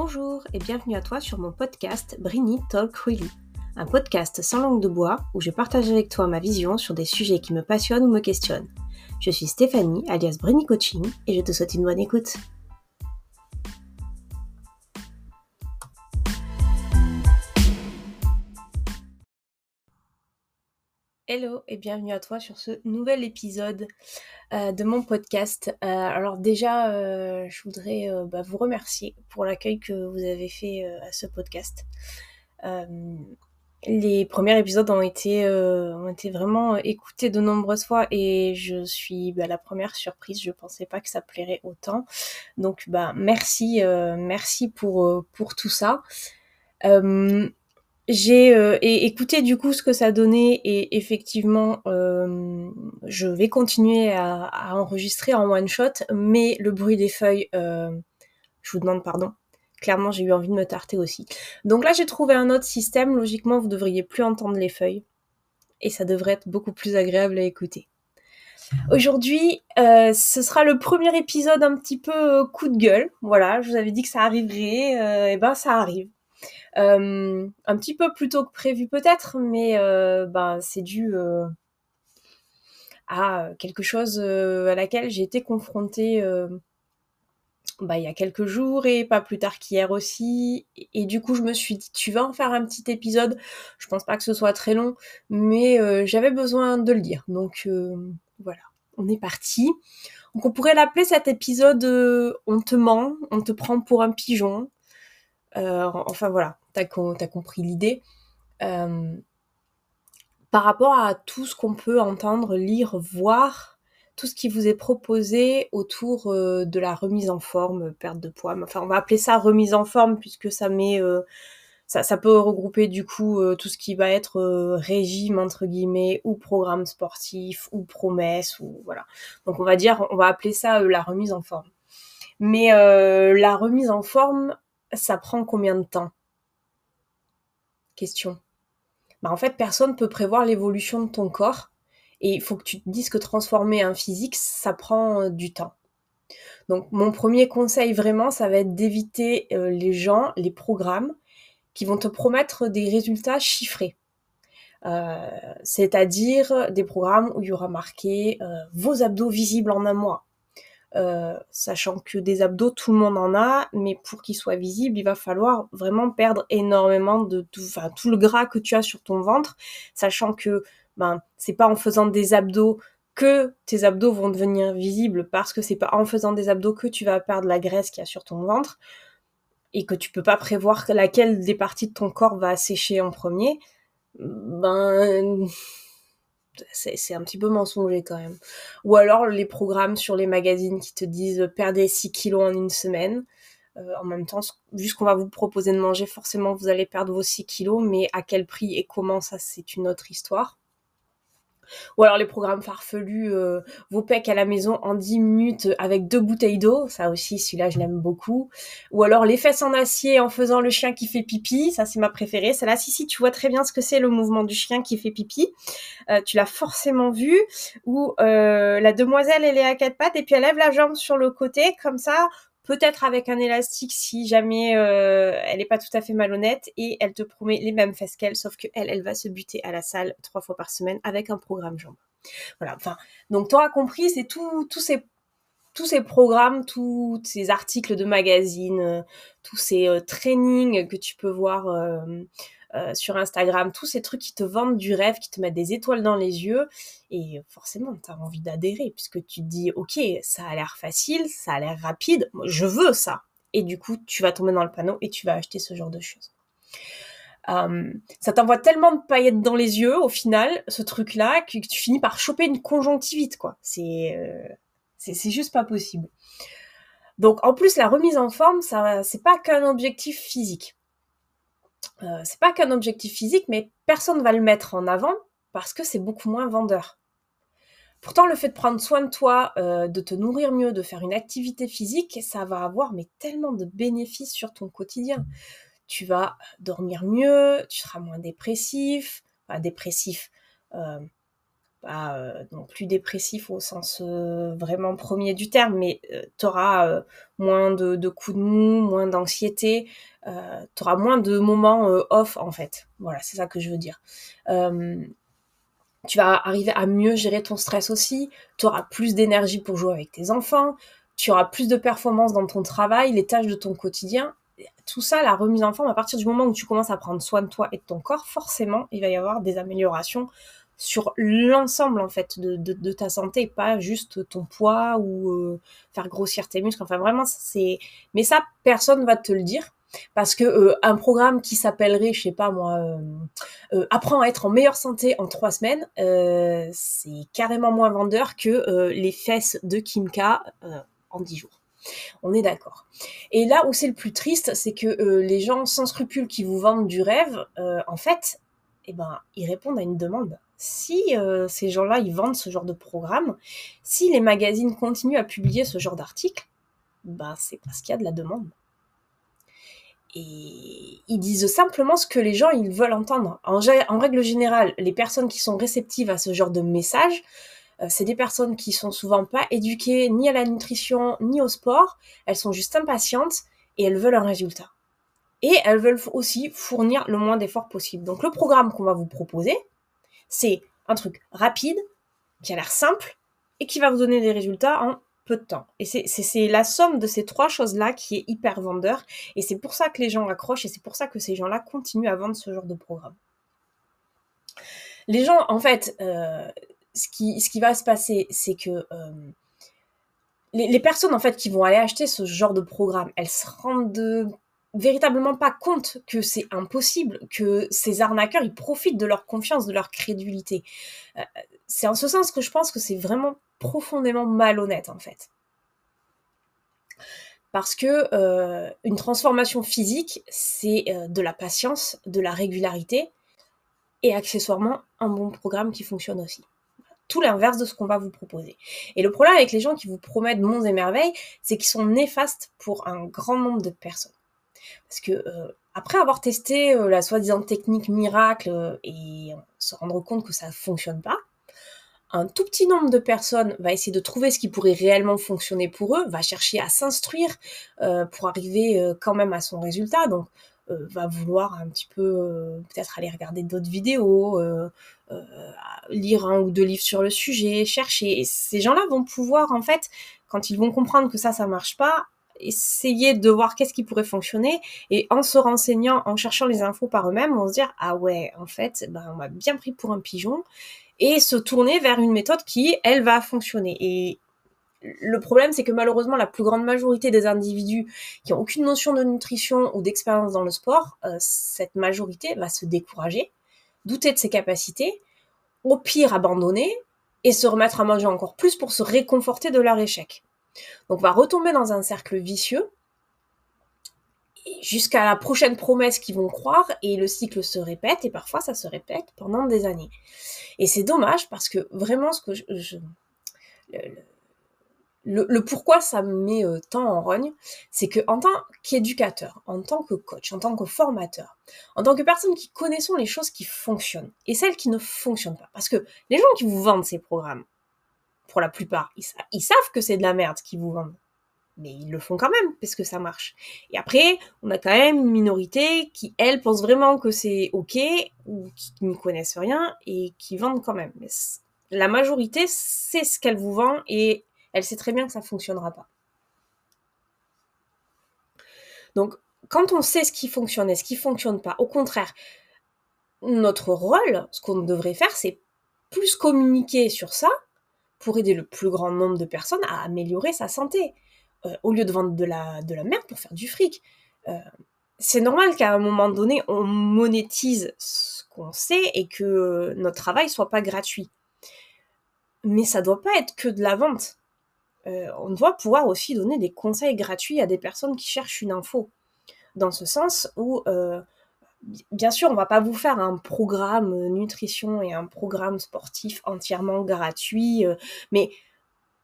Bonjour et bienvenue à toi sur mon podcast Brini Talk Really, un podcast sans langue de bois où je partage avec toi ma vision sur des sujets qui me passionnent ou me questionnent. Je suis Stéphanie, alias Brini Coaching, et je te souhaite une bonne écoute. Hello et bienvenue à toi sur ce nouvel épisode euh, de mon podcast. Euh, alors déjà, euh, je voudrais bah, vous remercier pour l'accueil que vous avez fait à ce podcast. les premiers épisodes ont été, ont été vraiment écoutés de nombreuses fois et je suis bah, la première surprise. Je pensais pas que ça plairait autant. Donc bah merci, merci pour, pour tout ça j'ai euh, écouté du coup ce que ça donnait et effectivement euh, je vais continuer à, à, enregistrer en one shot mais le bruit des feuilles euh, je vous demande pardon clairement j'ai eu envie de me tarter aussi donc là j'ai trouvé un autre système logiquement vous devriez plus entendre les feuilles et ça devrait être beaucoup plus agréable à écouter Aujourd'hui, euh, ce sera le premier épisode un petit peu euh, coup de gueule. Voilà, je vous avais dit que ça arriverait, euh, et ben ça arrive. Euh, un petit peu plus tôt que prévu peut-être, mais euh, ben, c'est dû euh, à quelque chose à laquelle j'ai été confrontée bah, il y a quelques jours et pas plus tard qu'hier aussi. Et, du coup, je me suis dit, tu vas en faire un petit épisode. Je pense pas que ce soit très long, mais j'avais besoin de le dire. Donc voilà, on est parti. Donc on pourrait l'appeler cet épisode On te ment, on te prend pour un pigeon. Euh, enfin voilà, t'as as compris l'idée. Euh, par rapport à tout ce qu'on peut entendre, lire, voir, tout ce qui vous est proposé autour euh, de la remise en forme, perte de poids. Enfin, on va appeler ça remise en forme puisque ça met, ça, peut regrouper du coup tout ce qui va être régime entre guillemets ou programme sportif ou promesse ou voilà. Donc on va dire, on va appeler ça la remise en forme. Mais la remise en forme, ça prend combien de temps? Question. Bah en fait, personne peut prévoir l'évolution de ton corps et il faut que tu te dises que transformer un physique, ça prend euh, du temps. Donc mon premier conseil vraiment, ça va être d'éviter euh, les gens, les programmes qui vont te promettre des résultats chiffrés. Euh, c'est-à-dire des programmes où il y aura marqué vos abdos visibles en un mois, euh, sachant que des abdos, tout le monde en a, mais pour qu'ils soient visibles, il va falloir vraiment perdre énormément de tout, le gras que tu as sur ton ventre, sachant que ben, c'est pas en faisant des abdos que tes abdos vont devenir visibles, parce que c'est pas en faisant des abdos que tu vas perdre la graisse qu'il y a sur ton ventre, et que tu peux pas prévoir laquelle des parties de ton corps va sécher en premier, ben c'est un petit peu mensonger quand même. Ou alors les programmes sur les magazines qui te disent perdez 6 kilos en une semaine. Euh, en même temps, vu ce qu'on va vous proposer de manger, forcément vous allez perdre vos 6 kilos, mais à quel prix et comment, ça c'est une autre histoire. Ou alors les programmes farfelus, euh, vos pecs à la maison en 10 minutes avec deux bouteilles d'eau, ça aussi, celui-là je l'aime beaucoup. Ou alors les fesses en acier en faisant le chien qui fait pipi, ça c'est ma préférée. Celle-là, si si, tu vois très bien ce que c'est le mouvement du chien qui fait pipi. Euh, tu l'as forcément vu. Ou euh, la demoiselle, elle est à quatre pattes et puis elle lève la jambe sur le côté, comme ça, peut-être avec un élastique si jamais euh, elle n'est pas tout à fait malhonnête et elle te promet les mêmes fesses qu'elle, sauf que elle, va se buter à la salle trois fois par semaine avec un programme jambes. Voilà. Enfin, donc t'auras compris, c'est tout, tous ces tous ces programmes, tous ces articles de magazines, euh, tous ces euh, trainings que tu peux voir euh, sur Instagram, tous ces trucs qui te vendent du rêve, qui te mettent des étoiles dans les yeux. Et forcément, tu as envie d'adhérer puisque tu te dis, ok, ça a l'air facile, ça a l'air rapide, je veux ça. Et du coup, tu vas tomber dans le panneau et tu vas acheter ce genre de choses. Euh, ça t'envoie tellement de paillettes dans les yeux au final, ce truc-là, que tu finis par choper une conjonctivite, quoi. C'est euh, juste pas possible. Donc en plus, la remise en forme, ça c'est pas qu'un objectif physique. Euh, c'est pas qu'un objectif physique, mais personne va le mettre en avant parce que c'est beaucoup moins vendeur. Pourtant, le fait de prendre soin de toi, euh, de te nourrir mieux, de faire une activité physique, ça va avoir mais tellement de bénéfices sur ton quotidien. Tu vas dormir mieux, tu seras moins dépressif, enfin dépressif, euh, pas euh, non plus dépressif au sens euh, vraiment premier du terme, mais euh, tu auras moins de, de, coups de mou, moins d'anxiété, tu auras moins de moments off en fait. Voilà, c'est ça que je veux dire. tu vas arriver à mieux gérer ton stress aussi, tu auras plus d'énergie pour jouer avec tes enfants, tu auras plus de performance dans ton travail, les tâches de ton quotidien. Tout ça, la remise en forme, à partir du moment où tu commences à prendre soin de toi et de ton corps, forcément, il va y avoir des améliorations sur l'ensemble en fait de, ta santé, pas juste ton poids ou euh, faire grossir tes muscles. Enfin vraiment, c'est. Mais ça, personne va te le dire parce que euh, un programme qui s'appellerait, je sais pas moi, euh, euh, apprends à être en meilleure santé en trois semaines, c'est carrément moins vendeur que les fesses de Kimka en dix jours. On est d'accord. Et là où c'est le plus triste, c'est que les gens sans scrupules qui vous vendent du rêve, en fait, eh ben, ils répondent à une demande si euh, ces gens-là, ils vendent ce genre de programme, si les magazines continuent à publier ce genre d'articles, ben c'est parce qu'il y a de la demande. Et ils disent simplement ce que les gens ils veulent entendre. En, règle générale, les personnes qui sont réceptives à ce genre de message, euh, c'est des personnes qui sont souvent pas éduquées ni à la nutrition ni au sport. Elles sont juste impatientes et elles veulent un résultat. Et elles veulent aussi fournir le moins d'efforts possible. Donc le programme qu'on va vous proposer, c'est un truc rapide, qui a l'air simple, et qui va vous donner des résultats en peu de temps. Et c'est la somme de ces trois choses-là qui est hyper vendeur, et c'est pour ça que les gens accrochent, et c'est pour ça que ces gens-là continuent à vendre ce genre de programme. Les gens, en fait, euh, ce, qui, va se passer, c'est que euh, les, les, personnes, en fait, qui vont aller acheter ce genre de programme, elles se rendent de véritablement pas compte que c'est impossible, que ces arnaqueurs, ils profitent de leur confiance, de leur crédulité. Euh, c'est en ce sens que je pense que c'est vraiment profondément malhonnête, en fait. Parce que euh, une transformation physique, c'est euh, de la patience, de la régularité, et accessoirement un bon programme qui fonctionne aussi tout l'inverse de ce qu'on va vous proposer. Et le problème avec les gens qui vous promettent monts et merveilles, c'est qu'ils sont néfastes pour un grand nombre de personnes. Parce que euh, après avoir testé euh, la soi-disant technique miracle euh, et se rendre compte que ça ne fonctionne pas, un tout petit nombre de personnes va essayer de trouver ce qui pourrait réellement fonctionner pour eux, va chercher à s'instruire pour arriver quand même à son résultat. Donc, va vouloir un petit peu peut-être aller regarder d'autres vidéos, lire un ou deux livres sur le sujet, chercher. Et ces gens-là vont pouvoir en fait, quand ils vont comprendre que ça, ça marche pas, essayer de voir qu'est-ce qui pourrait fonctionner et en se renseignant, en cherchant les infos par eux-mêmes, on se dire ah ouais, en fait, ben on m'a bien pris pour un pigeon et se tourner vers une méthode qui elle va fonctionner. Et le problème, c'est que malheureusement, la plus grande majorité des individus qui ont aucune notion de nutrition ou d'expérience dans le sport, euh, cette majorité va se décourager, douter de ses capacités, au pire abandonner et se remettre à manger encore plus pour se réconforter de leur échec. Donc on va retomber dans un cercle vicieux jusqu'à la prochaine promesse qu'ils vont croire et le cycle se répète et parfois ça se répète pendant des années. Et c'est dommage parce que vraiment ce que je, le, pourquoi ça me met euh, tant en rogne, c'est que en tant qu'éducateur, en tant que coach, en tant que formateur, en tant que personne qui connaissons les choses qui fonctionnent et celles qui ne fonctionnent pas, parce que les gens qui vous vendent ces programmes, pour la plupart. Ils, savent que c'est de la merde qu'ils vous vendent. Mais ils le font quand même, parce que ça marche. Et après, on a quand même une minorité qui, elle, pense vraiment que c'est ok, ou qui ne connaissent rien, et qui vendent quand même. Mais la majorité sait ce qu'elle vous vend, et elle sait très bien que ça ne fonctionnera pas. Donc, quand on sait ce qui fonctionne et ce qui fonctionne pas, au contraire, notre rôle, ce qu'on devrait faire, c'est plus communiquer sur ça pour aider le plus grand nombre de personnes à améliorer sa santé, euh, au lieu de vendre de la, de la merde pour faire du fric. Euh, c'est normal qu'à un moment donné, on monétise ce qu'on sait et que notre travail soit pas gratuit. Mais ça doit pas être que de la vente. Euh, on doit pouvoir aussi donner des conseils gratuits à des personnes qui cherchent une info. Dans ce sens où bien sûr, on va pas vous faire un programme euh, nutrition et un programme sportif entièrement gratuit, euh, mais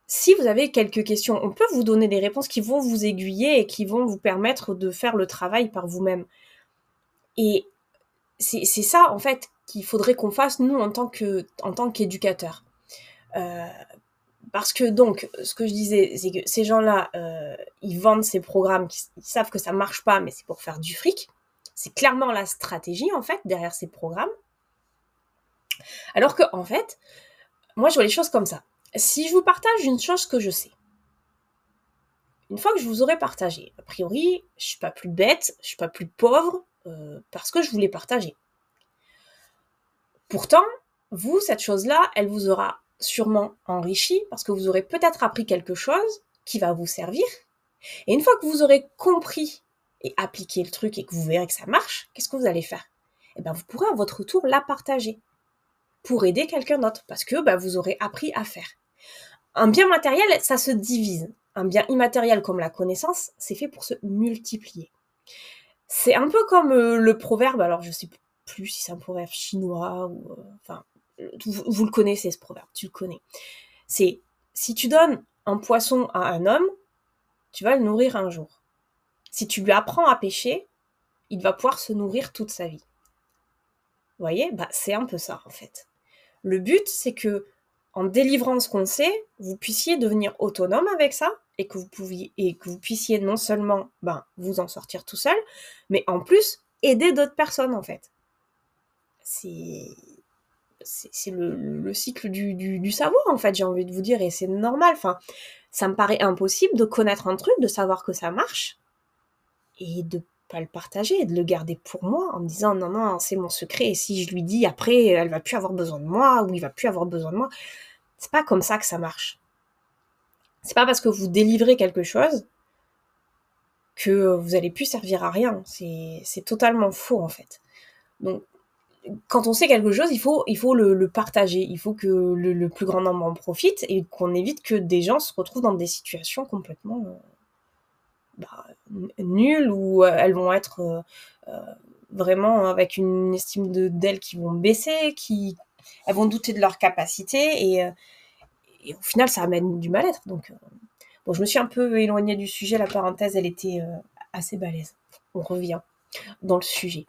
si vous avez quelques questions, on peut vous donner des réponses qui vont vous aiguiller et qui vont vous permettre de faire le travail par vous-même. Et c'est ça, en fait, qu'il faudrait qu'on fasse, nous, en tant qu'éducateurs. Euh, parce que donc, ce que je disais, c'est que ces gens-là, ils vendent ces programmes, ils savent que ça marche pas, mais c'est pour faire du fric. C'est clairement la stratégie, en fait, derrière ces programmes. Alors que, en fait, moi, je vois les choses comme ça. Si je vous partage une chose que je sais, une fois que je vous aurai partagé, a priori, je suis pas plus bête, je suis pas plus pauvre, euh, parce que je voulais partager. Pourtant, vous, cette chose-là, elle vous aura sûrement enrichi, parce que vous aurez peut-être appris quelque chose qui va vous servir. Et une fois que vous aurez compris et appliqué le truc et que vous verrez que ça marche, qu'est-ce que vous allez faire? Eh bien, vous pourrez à votre tour la partager pour aider quelqu'un d'autre, parce que bah, vous aurez appris à faire. Un bien matériel, ça se divise un bien immatériel comme la connaissance, c'est fait pour se multiplier. C'est un peu comme euh, le proverbe, alors je sais plus si c'est un proverbe chinois ou... Euh, enfin, vous, le connaissez ce proverbe, tu le connais. C'est si tu donnes un poisson à un homme, tu vas le nourrir un jour. Si tu lui apprends à pêcher, il va pouvoir se nourrir toute sa vie. Vous voyez? Bah, C'est un peu ça en fait. Le but, c'est que en délivrant ce qu'on sait, vous puissiez devenir autonome avec ça et que vous pouviez et que vous puissiez non seulement ben, vous en sortir tout seul, mais en plus aider d'autres personnes en fait. C'est c'est le, cycle du, savoir en fait, j'ai envie de vous dire, et c'est normal. Enfin, ça me paraît impossible de connaître un truc, de savoir que ça marche, et de pas le partager, de le garder pour moi en me disant non non c'est mon secret, et si je lui dis après elle va plus avoir besoin de moi ou il va plus avoir besoin de moi, c'est pas comme ça que ça marche. C'est pas parce que vous délivrez quelque chose que vous allez plus servir à rien. C'est totalement faux en fait. Donc quand on sait quelque chose, il faut, il faut le, partager. Il faut que le, plus grand nombre en profite et qu'on évite que des gens se retrouvent dans des situations complètement euh, bah, nulles où euh, elles vont être euh, vraiment avec une estime d'elles qui vont baisser, qui elles vont douter de leur capacité et, au final, ça amène du mal-être. Donc, euh, bon, je me suis un peu éloignée du sujet. La parenthèse, elle était euh, assez balèze. On revient dans le sujet.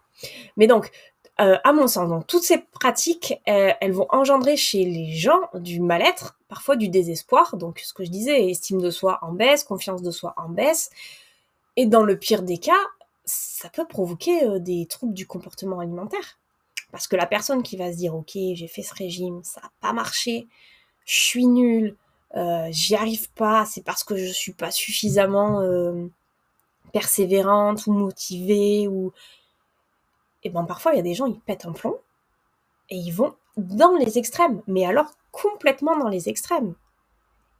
Mais donc, euh, à mon sens, donc, toutes ces pratiques, elles vont engendrer chez les gens du mal-être, parfois du désespoir. Donc, ce que je disais, estime de soi en baisse, confiance de soi en baisse. Et dans le pire des cas, ça peut provoquer des troubles du comportement alimentaire. Parce que la personne qui va se dire, ok, j'ai fait ce régime, ça n'a pas marché, je suis nulle, euh, j'y arrive pas, c'est parce que je suis pas suffisamment euh, persévérante ou motivée ou et ben parfois il y a des gens ils pètent un plomb et ils vont dans les extrêmes, mais alors complètement dans les extrêmes.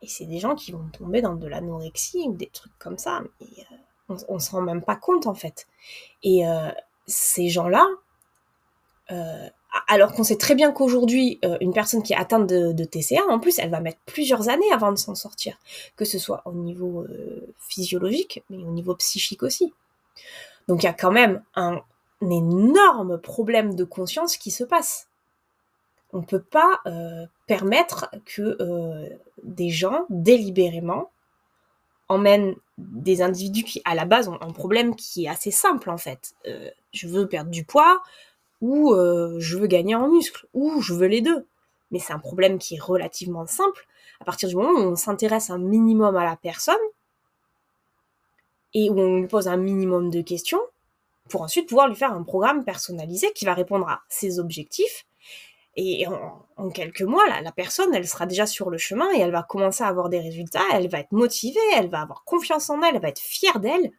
Et c'est des gens qui vont tomber dans de l'anorexie ou des trucs comme ça, mais euh, on, on se rend même pas compte en fait. Et ces gens-là, alors qu'on sait très bien qu'aujourd'hui, euh, une personne qui est atteinte de, TCA, en plus, elle va mettre plusieurs années avant de s'en sortir, que ce soit au niveau euh, physiologique, mais au niveau psychique aussi. Donc il y a quand même un, énorme problème de conscience qui se passe. On ne peut pas euh, permettre que des gens, délibérément, emmènent des individus qui, à la base, ont un problème qui est assez simple, en fait. je veux perdre du poids, ou euh, je veux gagner en muscle, ou je veux les deux. Mais c'est un problème qui est relativement simple. À partir du moment où on s'intéresse un minimum à la personne, et où on lui pose un minimum de questions, pour ensuite pouvoir lui faire un programme personnalisé qui va répondre à ses objectifs. Et en, quelques mois, la personne, elle sera déjà sur le chemin et elle va commencer à avoir des résultats, elle va être motivée, elle va avoir confiance en elle, elle va être fière d'elle.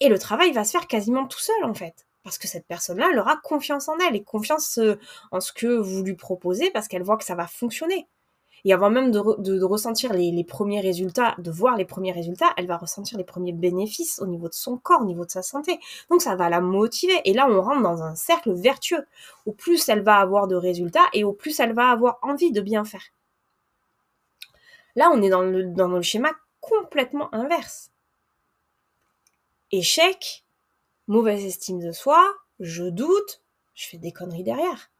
Et le travail va se faire quasiment tout seul, en fait parce que cette personne-là, elle aura confiance en elle et confiance euh, en ce que vous lui proposez parce qu'elle voit que ça va fonctionner. Et avant même de, ressentir les, premiers résultats, de voir les premiers résultats, elle va ressentir les premiers bénéfices au niveau de son corps, au niveau de sa santé. Donc ça va la motiver. Et là, on rentre dans un cercle vertueux. Au plus elle va avoir de résultats et au plus elle va avoir envie de bien faire. Là, on est dans le, dans le schéma complètement inverse. Échec, mauvaise estime de soi, je doute, je fais des conneries derrière.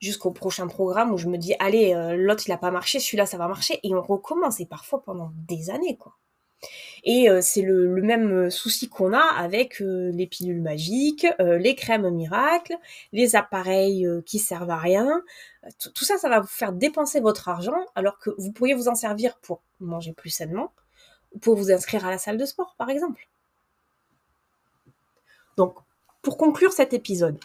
Jusqu'au prochain programme où je me dis, allez, euh, l'autre il a pas marché, celui-là ça va marcher, et on recommence, et parfois pendant des années, quoi. Et euh, c'est le, même euh, souci qu'on a avec les pilules magiques, les crèmes miracles, les appareils qui servent à rien. Tout ça, ça va vous faire dépenser votre argent alors que vous pourriez vous en servir pour manger plus sainement ou pour vous inscrire à la salle de sport, par exemple. Donc, pour conclure cet épisode,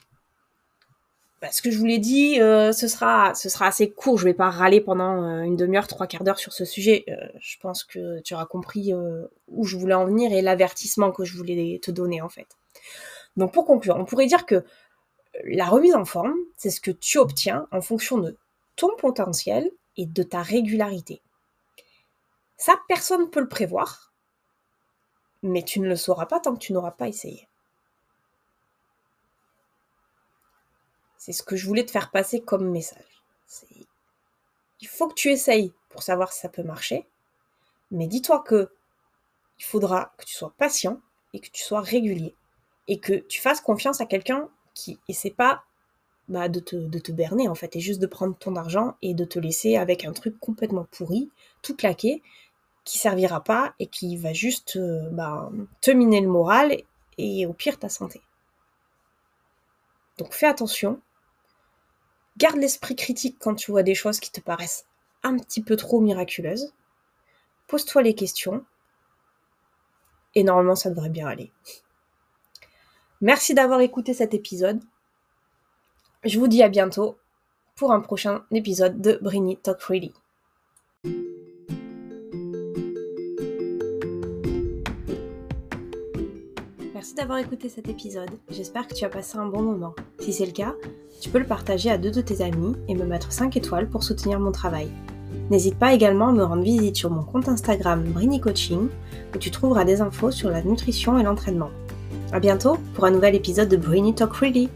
bah, ce que je vous l'ai dit, euh, ce, sera, assez court. Je vais pas râler pendant euh, une demi-heure, trois quarts d'heure sur ce sujet. Euh, je pense que tu auras compris où je voulais en venir et l'avertissement que je voulais te donner en fait. Donc pour conclure, on pourrait dire que la remise en forme, c'est ce que tu obtiens en fonction de ton potentiel et de ta régularité. Ça, personne ne peut le prévoir, mais tu ne le sauras pas tant que tu n'auras pas essayé. C'est ce que je voulais te faire passer comme message. Il faut que tu essayes pour savoir si ça peut marcher, mais dis-toi que il faudra que tu sois patient et que tu sois régulier et que tu fasses confiance à quelqu'un qui essaie pas bah, de, te, berner en fait et juste de prendre ton argent et de te laisser avec un truc complètement pourri, tout claqué, qui servira pas et qui va juste euh, bah, te miner le moral et au pire ta santé. Donc fais attention, Garde l'esprit critique quand tu vois des choses qui te paraissent un petit peu trop miraculeuses. Pose-toi les questions. Et normalement, ça devrait bien aller. Merci d'avoir écouté cet épisode. Je vous dis à bientôt pour un prochain épisode de Brini Talk Freely. Merci d'avoir écouté cet épisode. J'espère que tu as passé un bon moment. Si c'est le cas, tu peux le partager à deux de tes amis et me mettre 5 étoiles pour soutenir mon travail. N'hésite pas également à me rendre visite sur mon compte Instagram Brini Coaching où tu trouveras des infos sur la nutrition et l'entraînement. A bientôt pour un nouvel épisode de Brini Talk Freely.